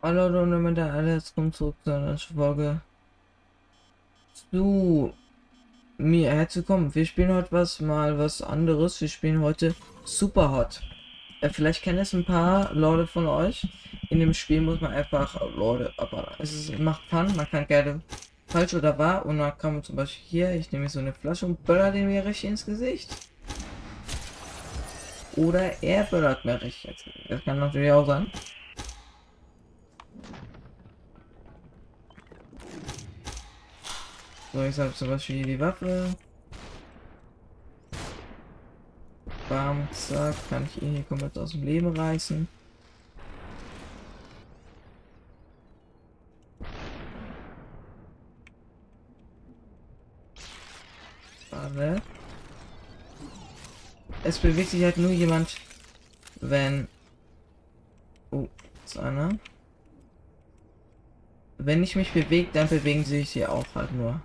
Hallo und damit alles kommt zurück zu einer Folge zu mir herzlich willkommen. Wir spielen heute was mal was anderes. Wir spielen heute Super Hot. Äh, vielleicht kennen es ein paar Leute von euch. In dem Spiel muss man einfach Leute, aber es ist, macht Fun. Man kann gerne falsch oder wahr und dann kann man zum Beispiel hier, ich nehme so eine Flasche und böller den mir richtig ins Gesicht. Oder er böllert mir richtig. Das kann natürlich auch sein. So, ich habe zum Beispiel die Waffe. Bam, zack, kann ich ihn hier komplett aus dem Leben reißen. Warte. Es bewegt sich halt nur jemand, wenn... Oh, ist einer. Wenn ich mich bewege, dann bewegen sie sich hier auch halt nur.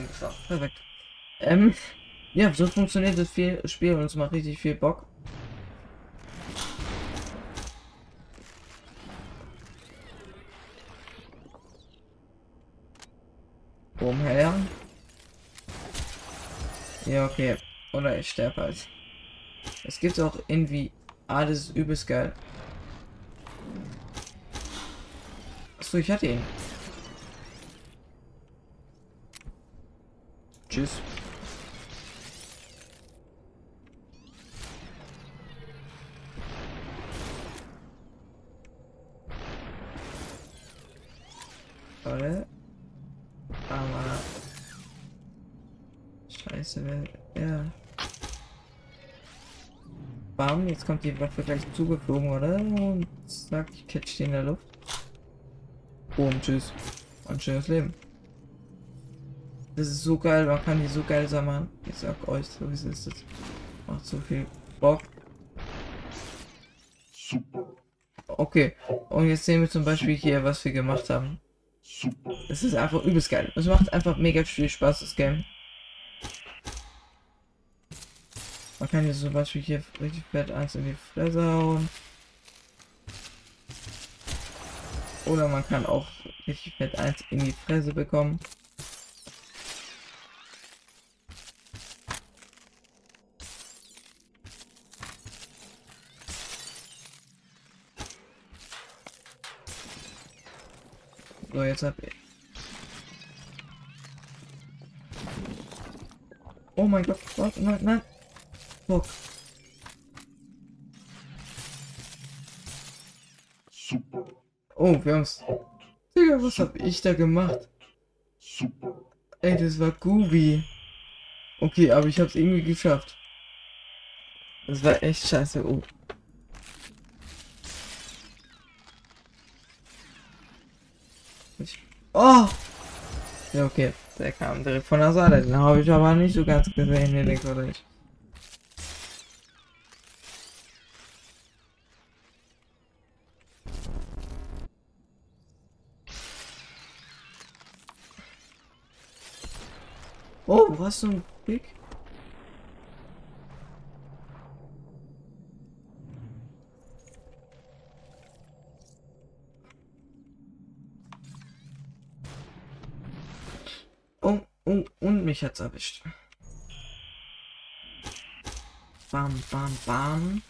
Bin geschafft. Perfekt. Ähm, ja, so funktioniert das viel Spiel und es macht richtig viel Bock. Umher. Ja, okay. Oder ich sterbe halt. Es gibt auch irgendwie alles übelst geil. Achso, ich hatte ihn. Tschüss. Warte. Aber. Scheiße, wer. Ja. Bam, jetzt kommt die Waffe gleich zugeflogen, oder? Und sagt, ich catch die in der Luft. Boom, tschüss. Ein schönes Leben. Das ist so geil, man kann die so geil sammeln. Ich sag euch, so wie es ist. Das macht so viel Bock. Super. Okay, und jetzt sehen wir zum Beispiel hier, was wir gemacht haben. Super. Es ist einfach übelst geil. Es macht einfach mega viel Spaß, das Game. Man kann hier zum Beispiel hier richtig fett eins in die Fresse hauen. Oder man kann auch richtig fett eins in die Fresse bekommen. So, jetzt hab ich. Oh mein Gott, was? Nein, nein. Fuck. Super. Oh, wir haben's. Digga, was hab ich da gemacht? Super. Ey, das war Gubi. Okay, aber ich hab's irgendwie geschafft. Das war echt scheiße. Oh. Oh! Ja, okay. Der kam direkt von der Seite. Den habe ich aber nicht so ganz gesehen, den links oder nicht. Oh, was so ein? Und, und mich hat's erwischt. Bam, bam, bam.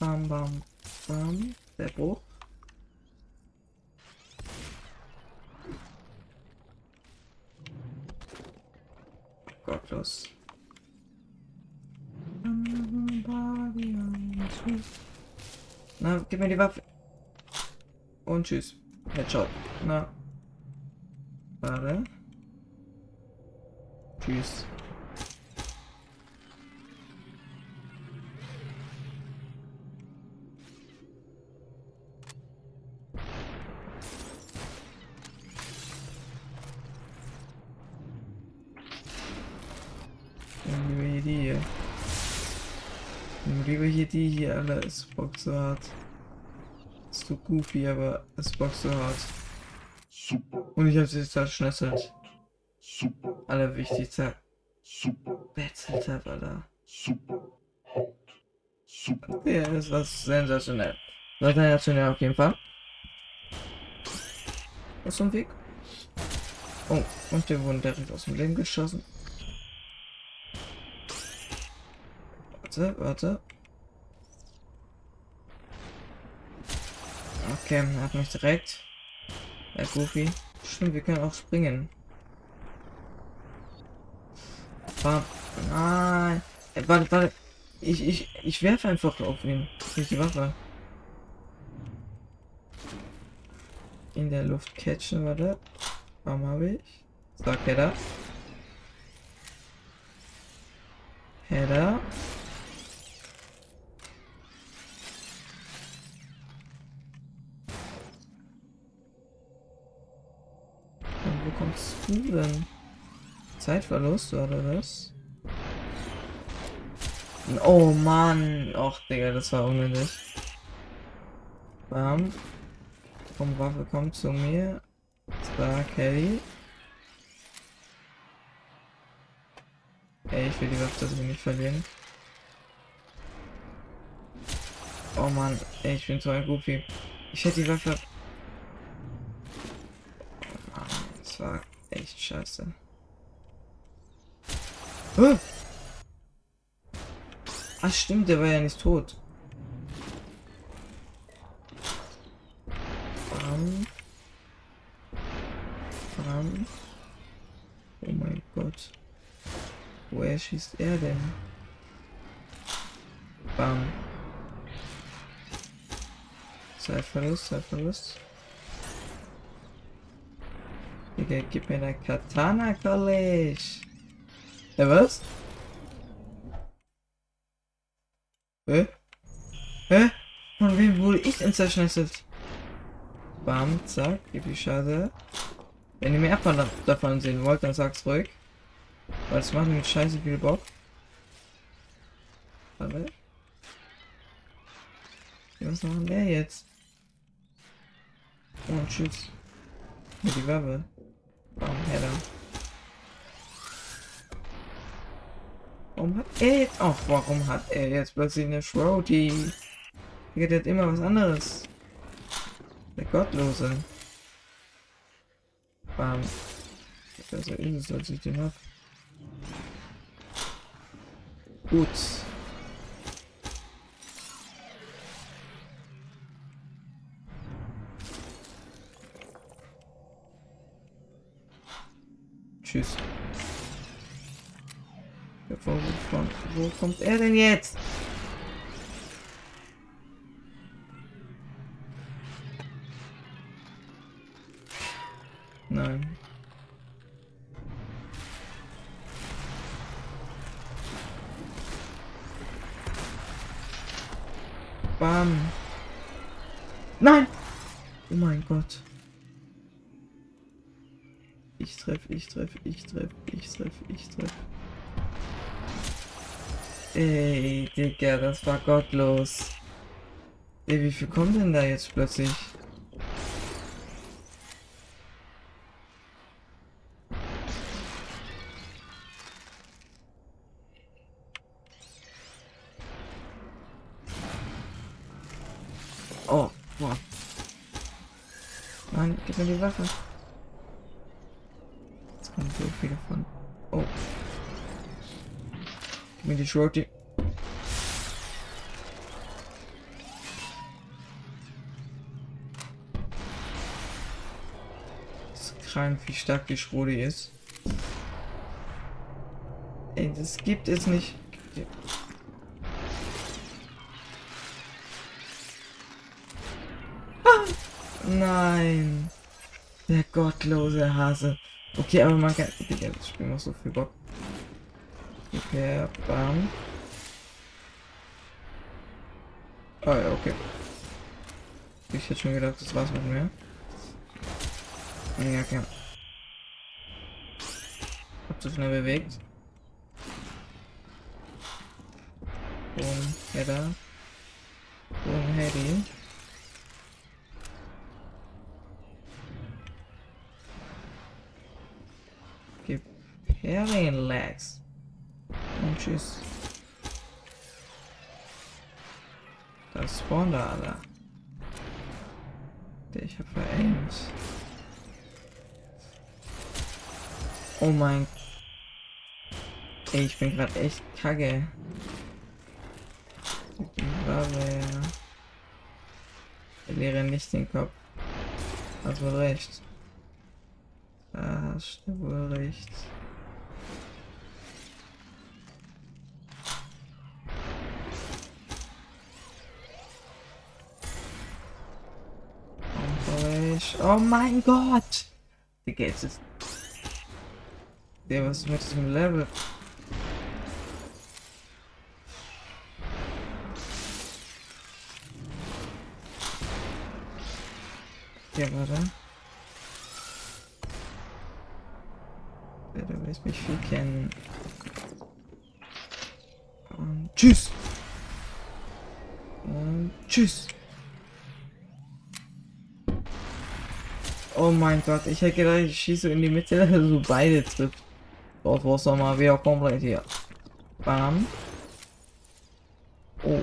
Bam, bam, bam. Der Bruch. Gottlos. Na, gib mir die Waffe. Und tschüss. Headshot. Na. Warte. Tschüss. Wir hier die hier. Nehmen wir hier die hier alle. Es bockt so hart. Ist so goofy, aber es bockt so hart. Super. Und ich habe sie jetzt verschnetzelt. Super. Allerwichtigster Super. Battle-Tab, Alter. Super. Hot. Super. Ja, das war sensationell. Sensationell auf jeden Fall. Was zum Weg? Oh, und wir wurden direkt aus dem Leben geschossen. Warte, warte. Okay, hat mich direkt. Ja, Goofy. Stimmt, wir können auch springen. Bam. Nein. Äh, warte, warte. Ich, ich, ich werfe einfach auf ihn. Nicht die Waffe. In der Luft catchen, warte. Warum habe ich? Sag Header. Header. Und wo kommst du denn? Zeitverlust oder was? Oh Mann. Och, Digga, das war unnötig. Bam. Komm, Waffe kommt zu mir. Star Kelly. Ey, ich will die Waffe das nicht verlieren. Oh Mann, ey, ich bin so ein Goofy. Ich hätte die Waffe. Oh Mann, das war echt scheiße. Ach stimmt, der war ja nicht tot. Bam. Bam. Oh mein Gott. Woher schießt er denn? Bam. Zeitverlust, Zeitverlust. Digga, gib mir dein Katana, College. Ja, was? Hä? Hä? Von wem wurde ich denn zerschnitzelt? Bam, zack, gib die Scheiße. Wenn ihr mehr von, davon sehen wollt, dann sagt's ruhig. Weil es macht mit scheiße viel Bock. Aber. Was machen der jetzt? Und tschüss. Mit die Waffe. Bam, Header. Warum hat er jetzt auch? Warum hat er jetzt plötzlich eine Shroudie? Der hat immer was anderes. Der Gottlose. Bam. Besser ist es, als ich den hab. Gut. Tschüss. Wo, wo, wo kommt er denn jetzt? Nein. Bam. Nein! Oh mein Gott. Ich treffe, ich treffe, ich treffe, ich treffe, ich treffe. Ey, Digga, das war gottlos. Ey, wie viel kommt denn da jetzt plötzlich? Oh, boah. Mann, gib mir die Waffe. Jetzt kommen so viele von. Oh. Mir die. Das ist krank, wie stark die Schrodi ist. Ey, das gibt es nicht. Ah, Nein. Der gottlose Hase. Okay, aber man kann. Digga, das Spiel macht so viel Bock. Okay, bam. Ah ja, okay. Ich hätte schon gedacht, das war's mit mir. Ja, okay. Hab zu schnell bewegt. Und Header. Und Heady. Gib Relax. Und tschüss. Das da alle. Ich hab veraimt. Oh mein. Ey, ich bin gerade echt kacke. Verliere nicht den Kopf. Wohl recht. Da hast du wohl recht. Oh mein Gott! Digga, jetzt ist. Der was ist mit diesem Level? Ja, warte. Ja, du willst mich viel kennen. Und tschüss. Und tschüss. Oh mein Gott, ich hätte gedacht, ich schieße in die Mitte, dass du beide trifft. Dort war es mal wieder komplett hier. Bam. Oh.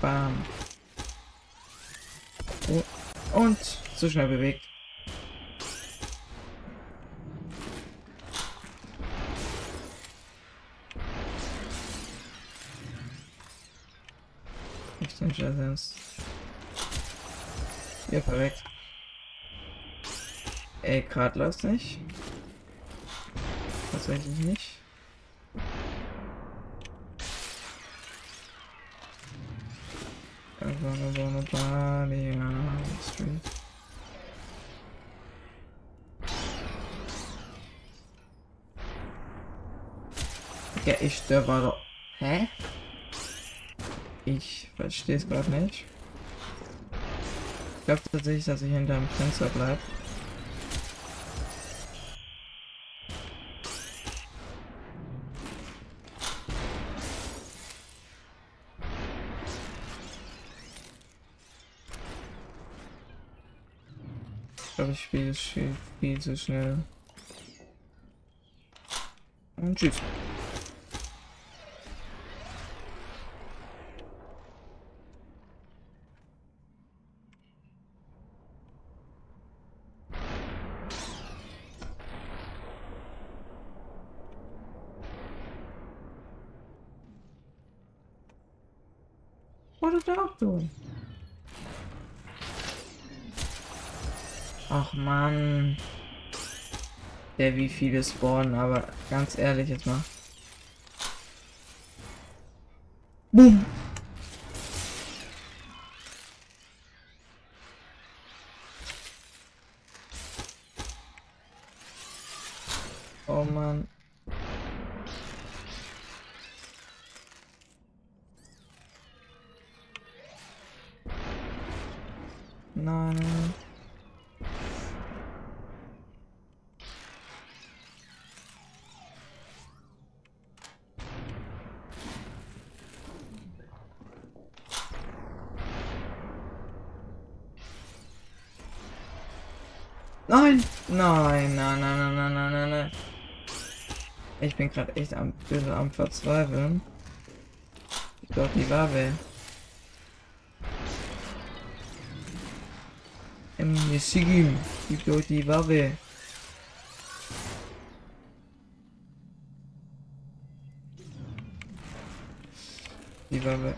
Bam. Oh. Und zu schnell bewegt. Den Jasons. Ja, perfekt. Ey, gerade läuft's nicht. Tatsächlich nicht. I wanna wanna body on the street. Ja, ich doch. Hä? Ich verstehe es gerade nicht. Ich glaube tatsächlich, dass ich hinter dem Fenster bleibe. Ich glaube, ich spiele viel zu schnell. Und tschüss. What a doctor. Ach man. Der wie viele spawnen, aber ganz ehrlich jetzt mal. Boom. Oh man. Nein. Nein! Nein, nein, nein, nein, nein, nein, nein, nein. Ich bin gerade echt am, bisschen am Verzweifeln. Ich glaube, die Waffe. Ähm, Sigim, gib doch die Waffe. Die Waffe.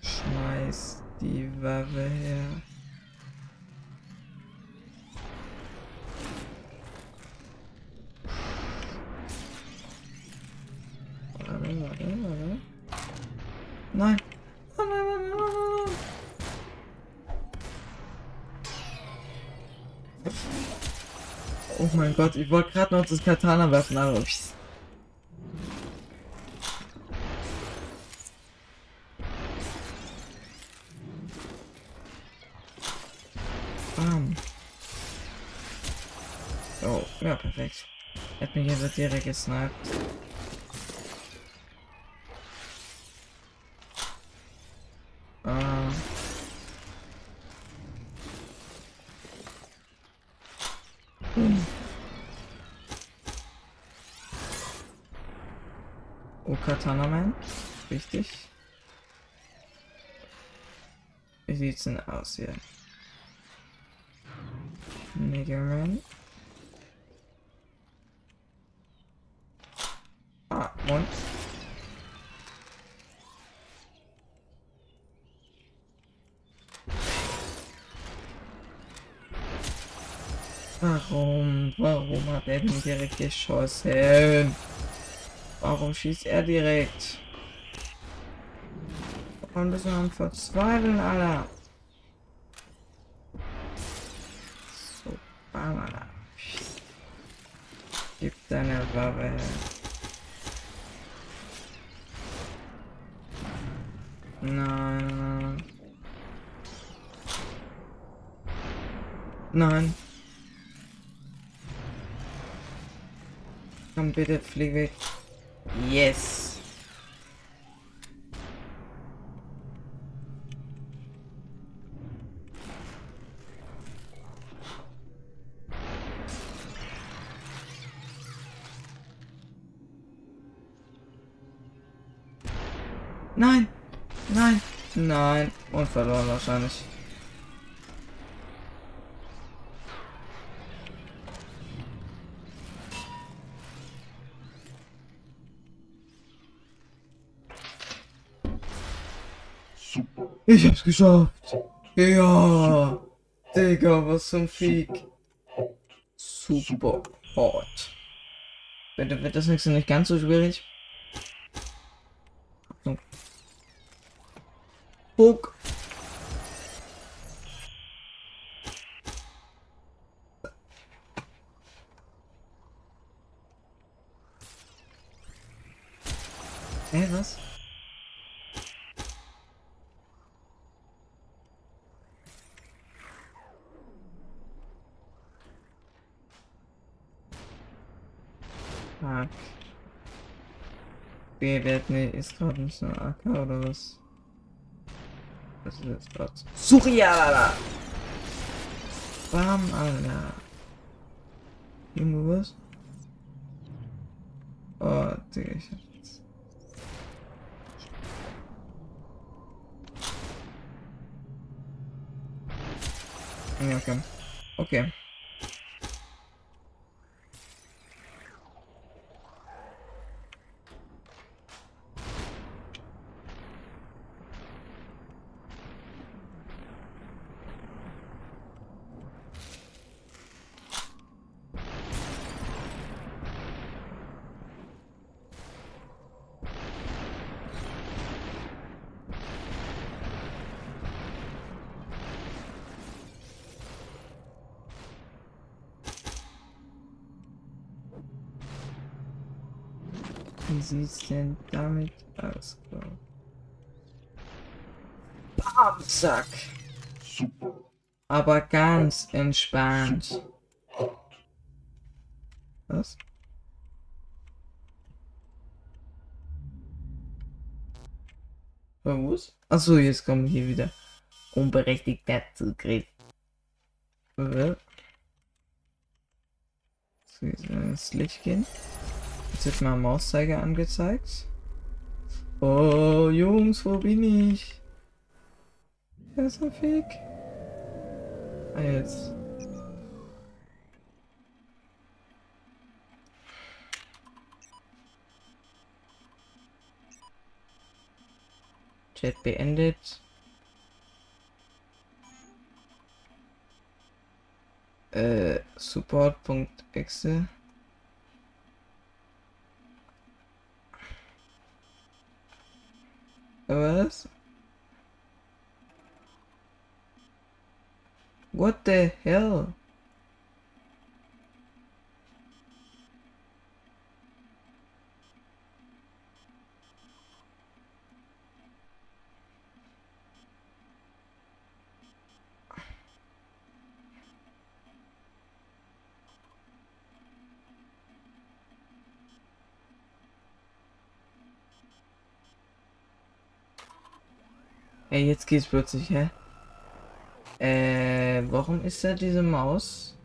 Schmeiß die Waffe her. Warte, warte, warte. Nein. Nein, nein, nein, nein, nein, nein. Oh mein Gott, ich wollte gerade noch das Katana werfen, aber ich... Bam. Oh, ja, perfekt. Er hat mich jetzt direkt gesniped. Ah. Oh, Katana Man. Richtig. Denn aus hier? Mega Man. Ah, und? Warum? Warum hat er denn direkt geschossen? Warum schießt er direkt? Und ist am Verzweifeln, Alter. Alter. Gib deine Waffe. Nein. Nein. Komm bitte, flieg weg. Yes. Nein. Nein. Nein. Und verloren wahrscheinlich. Super. Ich hab's geschafft. Ja. Digga, was zum Fick. Super hot. Bitte wird das nächste nicht ganz so schwierig. So. Huck. Hä, was? Fuck. Wer hat ne, ist gerade nicht so AK oder was? Was ist jetzt gerade? Surya! Bam, Alter. Irgendwo was? Oh, Digga, ich hab jetzt. Ja, okay. Okay. Wie sieht's denn damit aus? Bam, zack. Super. Aber ganz entspannt. Was? Was? Achso, jetzt kommen hier wieder unberechtigter Zugriff. Äh. So, jetzt mal ins Licht gehen. Jetzt wird mal Mauszeiger angezeigt. Oh, Jungs, wo bin ich? Wer ist ein Fick? Ah, jetzt. Chat beendet. Äh, support.exe. Was? What the hell? Ey, jetzt geht's plötzlich, hä? Äh, warum ist da diese Maus?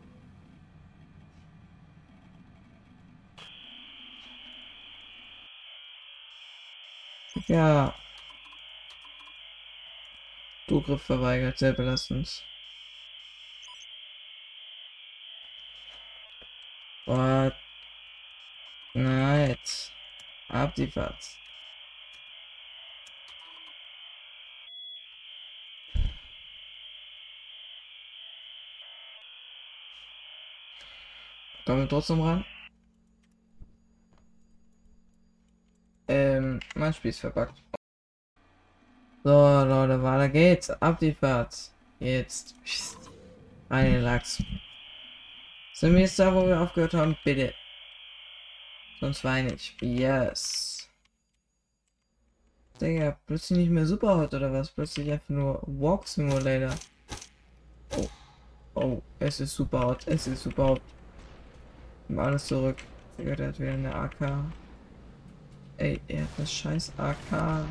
Ja. Zugriff verweigert, sehr belastend. What? Na, jetzt. Ab die Fahrt. Kommen wir trotzdem ran? Ähm, mein Spiel ist verpackt. So, Leute, weiter geht's. Ab die Fahrt. Jetzt. Den Lachs. Sind wir jetzt da, wo wir aufgehört haben? Bitte. Sonst weine ich. Yes. Digga, plötzlich nicht mehr super hot oder was? Plötzlich einfach nur Walk Simulator. Oh. Oh, es ist super hot. Es ist super hot. Mal alles zurück. Digga, der hat wieder eine AK. Ey, er hat das scheiß AK.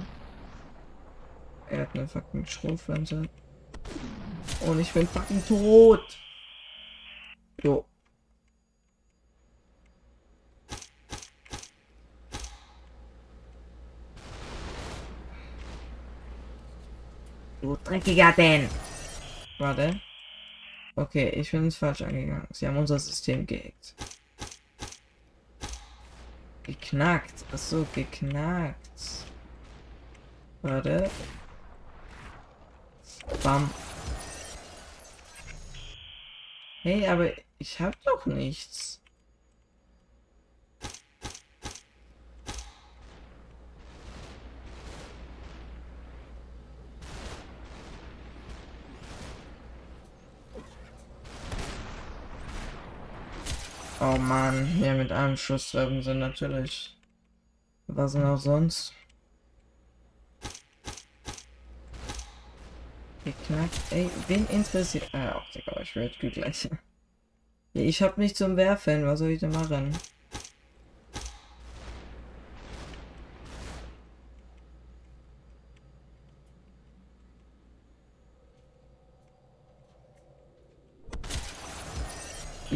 Er hat eine fucking Schrotflinte. Und ich bin fucking tot. Jo. Du dreckiger denn. Warte. Okay, ich bin falsch angegangen. Sie haben unser System gehackt. Geknackt. Achso, geknackt. Warte. Bam. Hey, aber ich hab doch nichts. Oh Mann, ja mit einem Schuss treffen sind natürlich. Was denn auch sonst? Geknackt. Ey, wen interessiert. Ah, auch Digga, ich werde gleich. Ich hab nicht zum Werfen, was soll ich denn machen?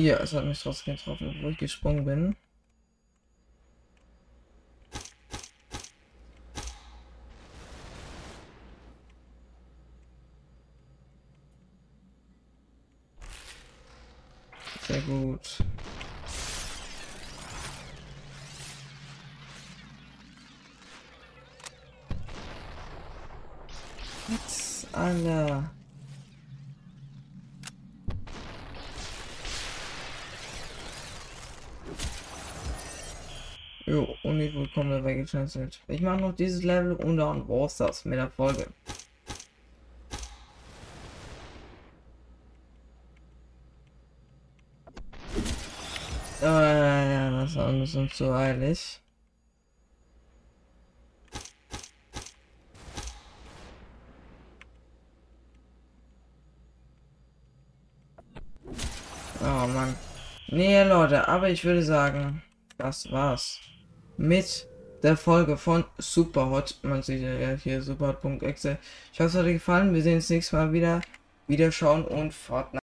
Ja, es hat mich trotzdem getroffen, wo ich gesprungen bin. Sehr gut. Jetzt, Alter. Jo, und ich willkommen weggecancelt. Ich mache noch dieses Level und dann war's das mit der Folge. Äh, ja, das war ein bisschen zu eilig. Oh Mann. Nee, Leute, aber ich würde sagen, das war's mit der Folge von Superhot. Man sieht ja hier superhot.exe. Ich hoffe, es hat euch gefallen. Wir sehen uns nächstes Mal wieder. Wiederschauen und Fortnite.